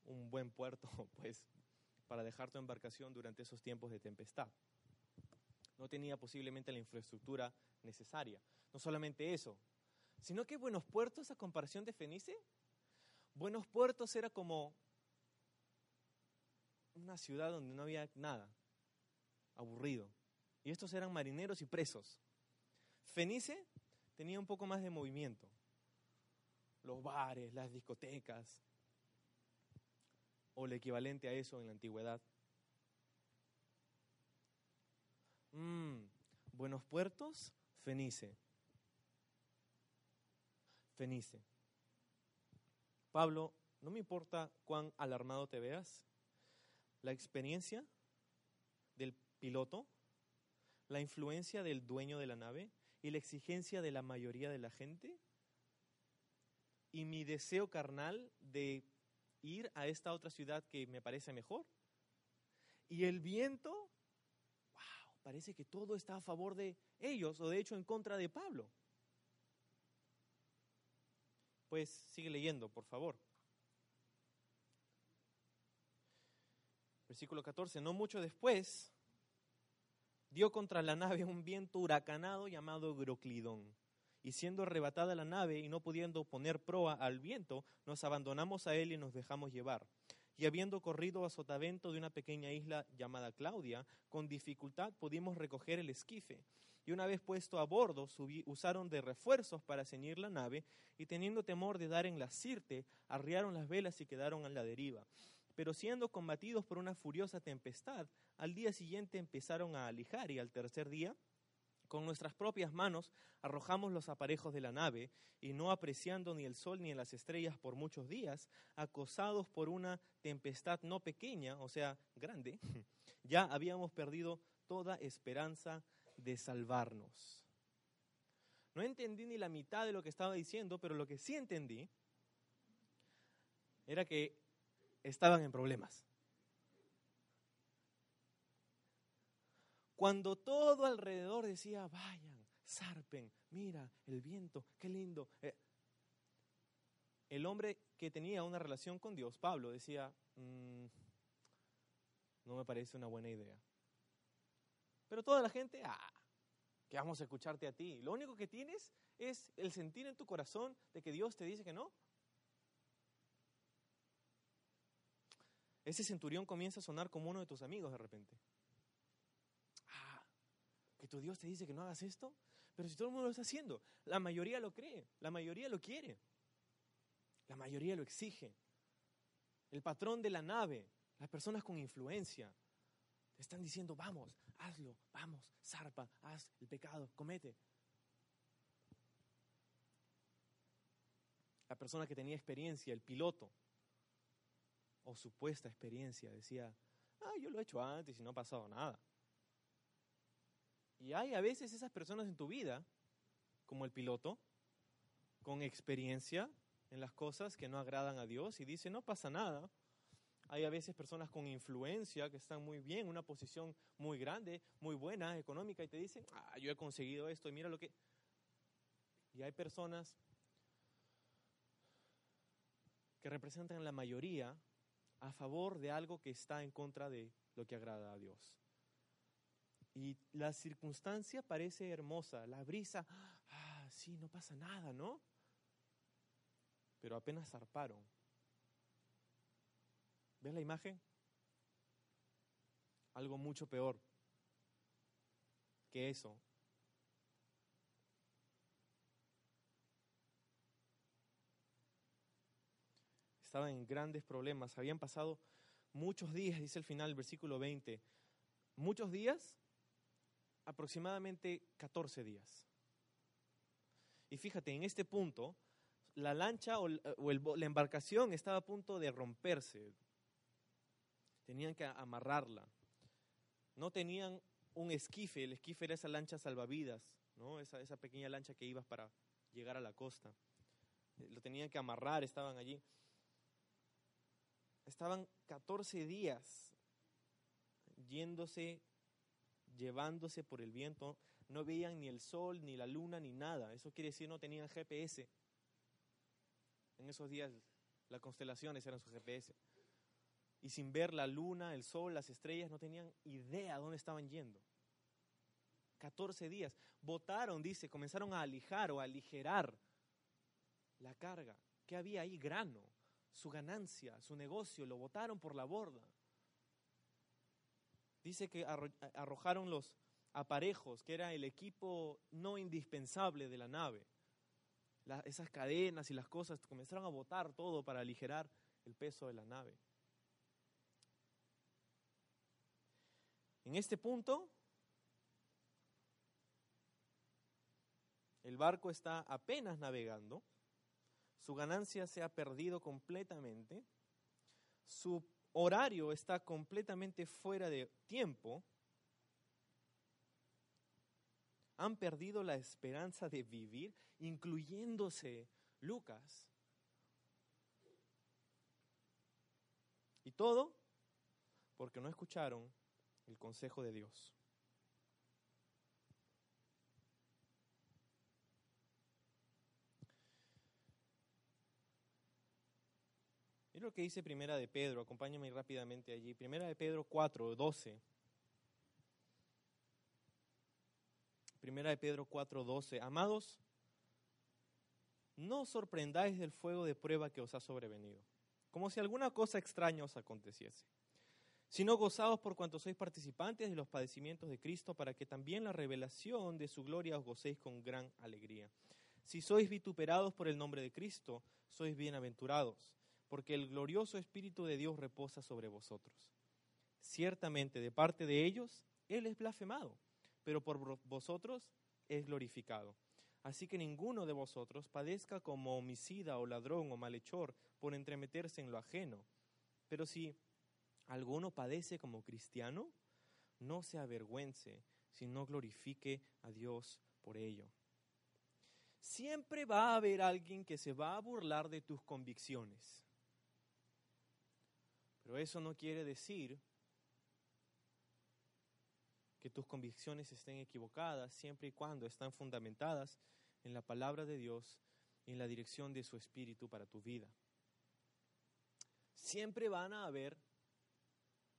un buen puerto, pues, para dejar tu embarcación durante esos tiempos de tempestad. No tenía posiblemente la infraestructura necesaria. No solamente eso, sino que Buenos Puertos, a comparación de Fenice, Buenos Puertos era como una ciudad donde no había nada, aburrido. Y estos eran marineros y presos. Fenice tenía un poco más de movimiento. Los bares, las discotecas, o el equivalente a eso en la antigüedad. Mm, buenos puertos, Fenice. Fenice. Pablo, no me importa cuán alarmado te veas, la experiencia del piloto, la influencia del dueño de la nave y la exigencia de la mayoría de la gente y mi deseo carnal de ir a esta otra ciudad que me parece mejor. Y el viento, wow, parece que todo está a favor de ellos o de hecho en contra de Pablo. Pues sigue leyendo, por favor. Versículo 14, no mucho después dio contra la nave un viento huracanado llamado Groclidón y siendo arrebatada la nave y no pudiendo poner proa al viento, nos abandonamos a él y nos dejamos llevar. Y habiendo corrido a sotavento de una pequeña isla llamada Claudia, con dificultad pudimos recoger el esquife. Y una vez puesto a bordo, usaron de refuerzos para ceñir la nave, y teniendo temor de dar en la sirte, arriaron las velas y quedaron a la deriva. Pero siendo combatidos por una furiosa tempestad, al día siguiente empezaron a alijar, y al tercer día con nuestras propias manos arrojamos los aparejos de la nave y no apreciando ni el sol ni las estrellas por muchos días, acosados por una tempestad no pequeña, o sea, grande, ya habíamos perdido toda esperanza de salvarnos. No entendí ni la mitad de lo que estaba diciendo, pero lo que sí entendí era que estaban en problemas. Cuando todo alrededor decía, vayan, zarpen, mira el viento, qué lindo. Eh, el hombre que tenía una relación con Dios, Pablo, decía, mm, no me parece una buena idea. Pero toda la gente, ah, que vamos a escucharte a ti. Lo único que tienes es el sentir en tu corazón de que Dios te dice que no. Ese centurión comienza a sonar como uno de tus amigos de repente que tu Dios te dice que no hagas esto, pero si todo el mundo lo está haciendo, la mayoría lo cree, la mayoría lo quiere, la mayoría lo exige. El patrón de la nave, las personas con influencia, te están diciendo, vamos, hazlo, vamos, zarpa, haz el pecado, comete. La persona que tenía experiencia, el piloto, o supuesta experiencia, decía, ah, yo lo he hecho antes y no ha pasado nada. Y hay a veces esas personas en tu vida, como el piloto, con experiencia en las cosas que no agradan a Dios y dice, no pasa nada. Hay a veces personas con influencia que están muy bien, una posición muy grande, muy buena, económica, y te dicen, ah, yo he conseguido esto y mira lo que... Y hay personas que representan la mayoría a favor de algo que está en contra de lo que agrada a Dios. Y la circunstancia parece hermosa, la brisa, ah, sí, no pasa nada, ¿no? Pero apenas zarparon. ¿Ves la imagen? Algo mucho peor que eso. Estaban en grandes problemas, habían pasado muchos días, dice el final, versículo 20, muchos días aproximadamente 14 días. Y fíjate, en este punto, la lancha o, la embarcación estaba a punto de romperse. Tenían que amarrarla. No tenían un esquife, el esquife era esa lancha salvavidas, ¿no? esa, esa pequeña lancha que ibas para llegar a la costa. Lo tenían que amarrar, estaban allí. Estaban 14 días yéndose, llevándose por el viento. No veían ni el sol, ni la luna, ni nada. Eso quiere decir no tenían GPS. En esos días las constelaciones eran su GPS. Y sin ver la luna, el sol, las estrellas, no tenían idea dónde estaban yendo. 14 días. Votaron, dice, comenzaron a alijar o a aligerar la carga. ¿Qué había ahí? Grano, su ganancia, su negocio, lo botaron por la borda. Dice que arro- arrojaron los aparejos, que era el equipo no indispensable de la nave. Esas cadenas y las cosas, comenzaron a botar todo para aligerar el peso de la nave. En este punto, el barco está apenas navegando, su ganancia se ha perdido completamente, su horario está completamente fuera de tiempo, han perdido la esperanza de vivir, incluyéndose Lucas. Y todo porque no escucharon el consejo de Dios. Mira lo que dice Primera de Pedro, acompáñame rápidamente allí. Primera de Pedro 4, 12. Primera de Pedro 4, 12. Amados, no sorprendáis del fuego de prueba que os ha sobrevenido, como si alguna cosa extraña os aconteciese, sino gozaos por cuanto sois participantes de los padecimientos de Cristo, para que también la revelación de su gloria os gocéis con gran alegría. Si sois vituperados por el nombre de Cristo, sois bienaventurados, porque el glorioso Espíritu de Dios reposa sobre vosotros. Ciertamente, de parte de ellos, Él es blasfemado, pero por vo- vosotros es glorificado. Así que ninguno de vosotros padezca como homicida o ladrón o malhechor por entremeterse en lo ajeno. Pero si alguno padece como cristiano, no se avergüence, sino glorifique a Dios por ello. Siempre va a haber alguien que se va a burlar de tus convicciones. Pero eso no quiere decir que tus convicciones estén equivocadas siempre y cuando están fundamentadas en la palabra de Dios y en la dirección de su espíritu para tu vida. Siempre van a haber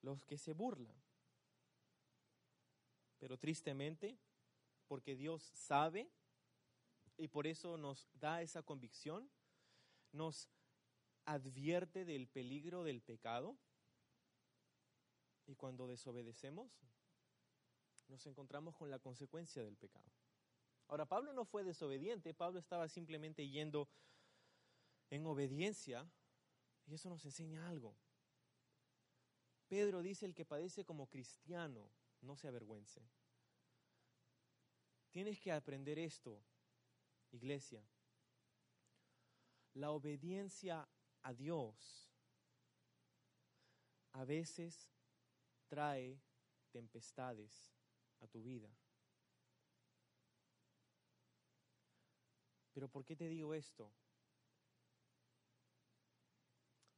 los que se burlan. Pero tristemente, porque Dios sabe y por eso nos da esa convicción, nos advierte del peligro del pecado y cuando desobedecemos nos encontramos con la consecuencia del pecado. Ahora, Pablo no fue desobediente, Pablo estaba simplemente yendo en obediencia y eso nos enseña algo. Pedro dice el que padece como cristiano, no se avergüence. Tienes que aprender esto, iglesia. La obediencia a Dios a veces trae tempestades a tu vida. Pero ¿por qué te digo esto?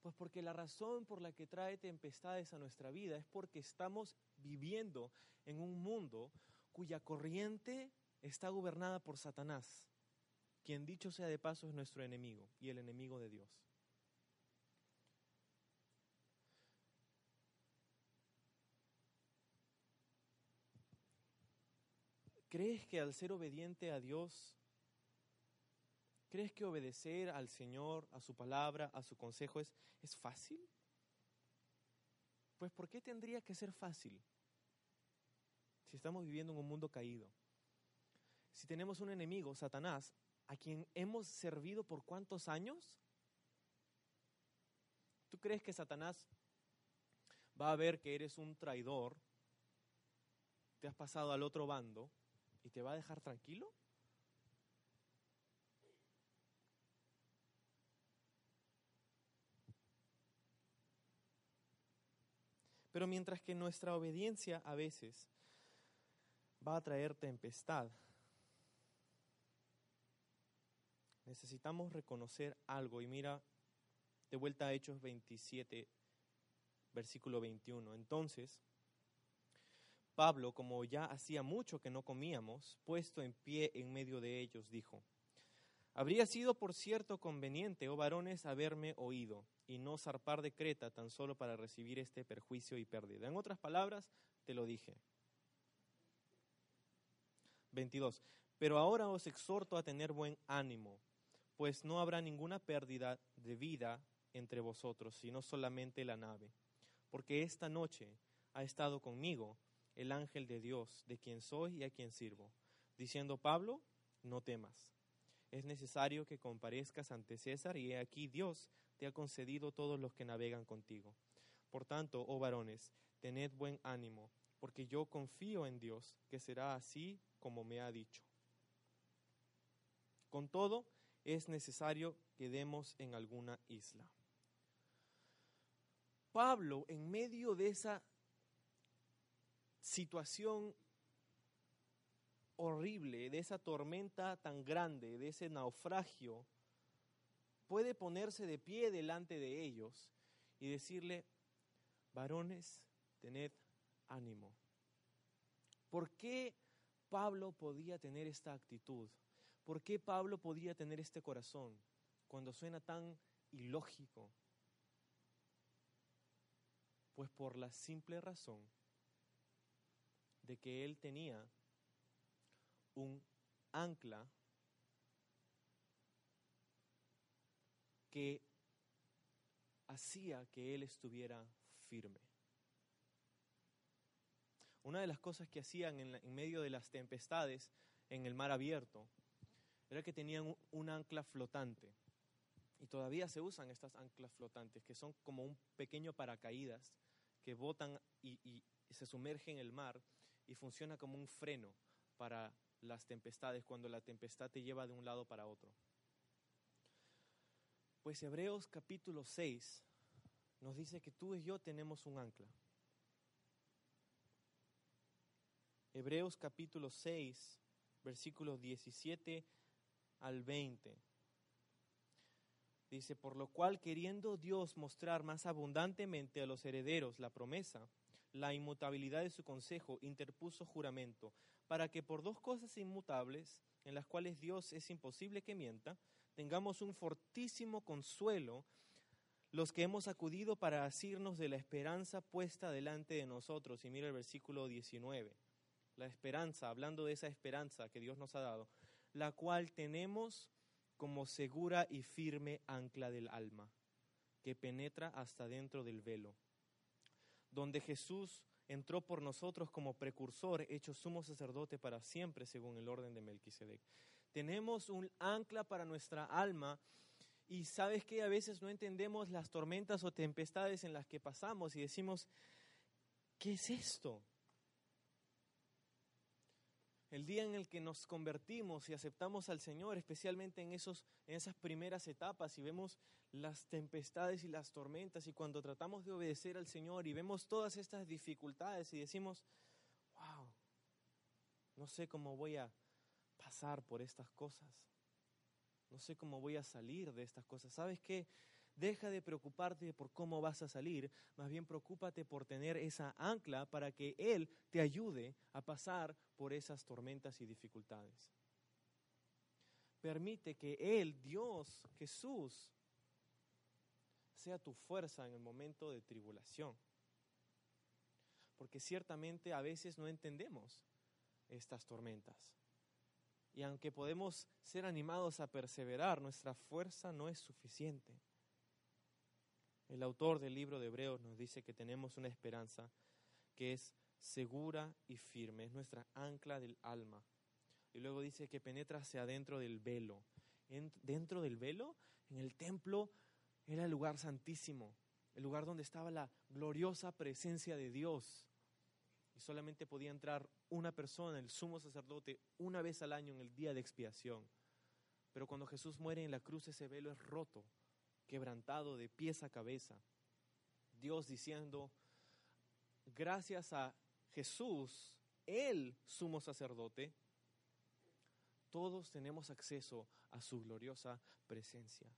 Pues porque la razón por la que trae tempestades a nuestra vida es porque estamos viviendo en un mundo cuya corriente está gobernada por Satanás, quien dicho sea de paso es nuestro enemigo y el enemigo de Dios. ¿Crees que al ser obediente a Dios, crees que obedecer al Señor, a su palabra, a su consejo es, es fácil? Pues ¿por qué tendría que ser fácil? Si estamos viviendo en un mundo caído. Si tenemos un enemigo, Satanás, a quien hemos servido por cuántos años? ¿Tú crees que Satanás va a ver que eres un traidor, te has pasado al otro bando y te va a dejar tranquilo? Pero mientras que nuestra obediencia a veces va a traer tempestad, necesitamos reconocer algo y mira de vuelta a Hechos 27, versículo 21. Entonces, Pablo, como ya hacía mucho que no comíamos, puesto en pie en medio de ellos, dijo, Habría sido, por cierto, conveniente, oh varones, haberme oído y no zarpar de Creta tan solo para recibir este perjuicio y pérdida. En otras palabras, te lo dije. 22. Pero ahora os exhorto a tener buen ánimo, pues no habrá ninguna pérdida de vida entre vosotros, sino solamente la nave. Porque esta noche ha estado conmigo el ángel de Dios, de quien soy y a quien sirvo, diciendo, Pablo, no temas. Es necesario que comparezcas ante César y aquí Dios te ha concedido todos los que navegan contigo. Por tanto, oh varones, tened buen ánimo, porque yo confío en Dios, que será así como me ha dicho. Con todo, es necesario que demos en alguna isla. Pablo, en medio de esa situación horrible, de esa tormenta tan grande, de ese naufragio, puede ponerse de pie delante de ellos y decirle, varones, tened ánimo. ¿Por qué Pablo podía tener esta actitud? ¿Por qué Pablo podía tener este corazón cuando suena tan ilógico? Pues por la simple razón de que él tenía un ancla que hacía que él estuviera firme. Una de las cosas que hacían en, medio de las tempestades en el mar abierto era que tenían un, ancla flotante. Y todavía se usan estas anclas flotantes, que son como un pequeño paracaídas que botan y, y se sumergen en el mar y funciona como un freno para las tempestades cuando la tempestad te lleva de un lado para otro. Pues Hebreos capítulo 6 nos dice que tú y yo tenemos un ancla. Hebreos capítulo 6, versículos 17 al 20. Dice, por lo cual queriendo Dios mostrar más abundantemente a los herederos la promesa, la inmutabilidad de su consejo, interpuso juramento, para que por dos cosas inmutables, en las cuales Dios es imposible que mienta, tengamos un fortísimo consuelo los que hemos acudido para asirnos de la esperanza puesta delante de nosotros. Y mira el versículo 19, la esperanza, hablando de esa esperanza que Dios nos ha dado, la cual tenemos como segura y firme ancla del alma, que penetra hasta dentro del velo donde Jesús entró por nosotros como precursor, hecho sumo sacerdote para siempre, según el orden de Melquisedec. Tenemos un ancla para nuestra alma y sabes que a veces no entendemos las tormentas o tempestades en las que pasamos y decimos, ¿qué es esto? el día en el que nos convertimos y aceptamos al Señor, especialmente en, esos, en esas primeras etapas y vemos las tempestades y las tormentas y cuando tratamos de obedecer al Señor y vemos todas estas dificultades y decimos, wow, no sé cómo voy a pasar por estas cosas, no sé cómo voy a salir de estas cosas. ¿Sabes qué? Deja de preocuparte por cómo vas a salir, más bien preocúpate por tener esa ancla para que Él te ayude a pasar por esas tormentas y dificultades. Permite que Él, Dios, Jesús, sea tu fuerza en el momento de tribulación. Porque ciertamente a veces no entendemos estas tormentas. Y aunque podemos ser animados a perseverar, nuestra fuerza no es suficiente. El autor del libro de Hebreos nos dice que tenemos una esperanza que es segura y firme, es nuestra ancla del alma. Y luego dice que penetra hacia adentro del velo. dentro del velo, en el templo, era el lugar santísimo, el lugar donde estaba la gloriosa presencia de Dios. Y solamente podía entrar una persona, el sumo sacerdote, una vez al año en el día de expiación. Pero cuando Jesús muere en la cruz, ese velo es roto quebrantado de pies a cabeza. Dios diciendo, gracias a Jesús, el sumo sacerdote, Todos tenemos acceso a su gloriosa presencia.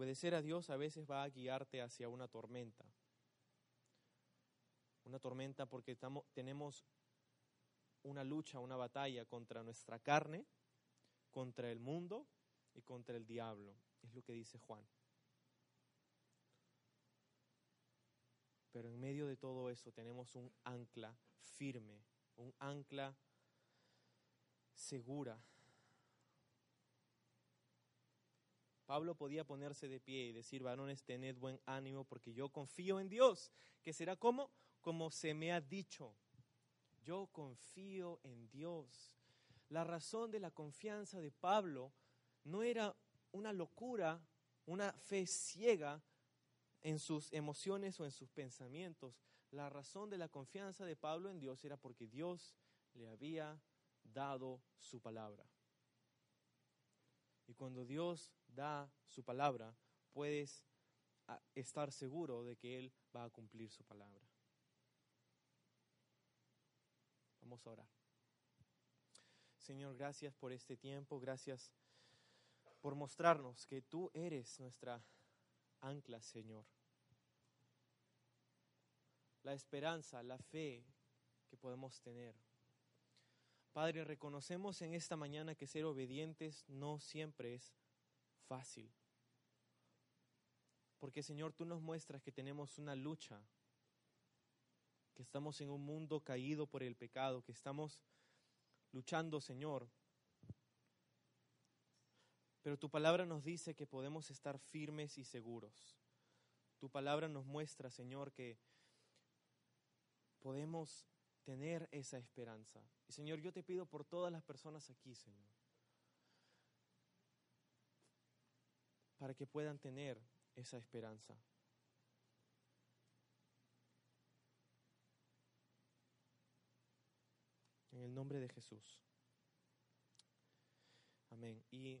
Obedecer a Dios a veces va a guiarte hacia una tormenta. Una tormenta porque tenemos una lucha, una batalla contra nuestra carne, contra el mundo y contra el diablo. Es lo que dice Juan. Pero en medio de todo eso tenemos un ancla firme, un ancla segura. Pablo podía ponerse de pie y decir, varones, tened buen ánimo porque yo confío en Dios, que será como, como se me ha dicho. Yo confío en Dios. La razón de la confianza de Pablo no era una locura, una fe ciega en sus emociones o en sus pensamientos. La razón de la confianza de Pablo en Dios era porque Dios le había dado su palabra. Y cuando Dios da su palabra, puedes ah, estar seguro de que Él va a cumplir su palabra. Vamos a orar. Señor, gracias por este tiempo, gracias por mostrarnos que tú eres nuestra ancla, Señor. La esperanza, la fe que podemos tener. Padre, reconocemos en esta mañana que ser obedientes no siempre es fácil. Porque Señor, tú nos muestras que tenemos una lucha, que estamos en un mundo caído por el pecado, que estamos luchando, Señor. Pero tu palabra nos dice que podemos estar firmes y seguros. Tu palabra nos muestra, Señor, que podemos tener esa esperanza. Y Señor, yo te pido por todas las personas aquí, Señor, para que puedan tener esa esperanza. En el nombre de Jesús. Amén. Y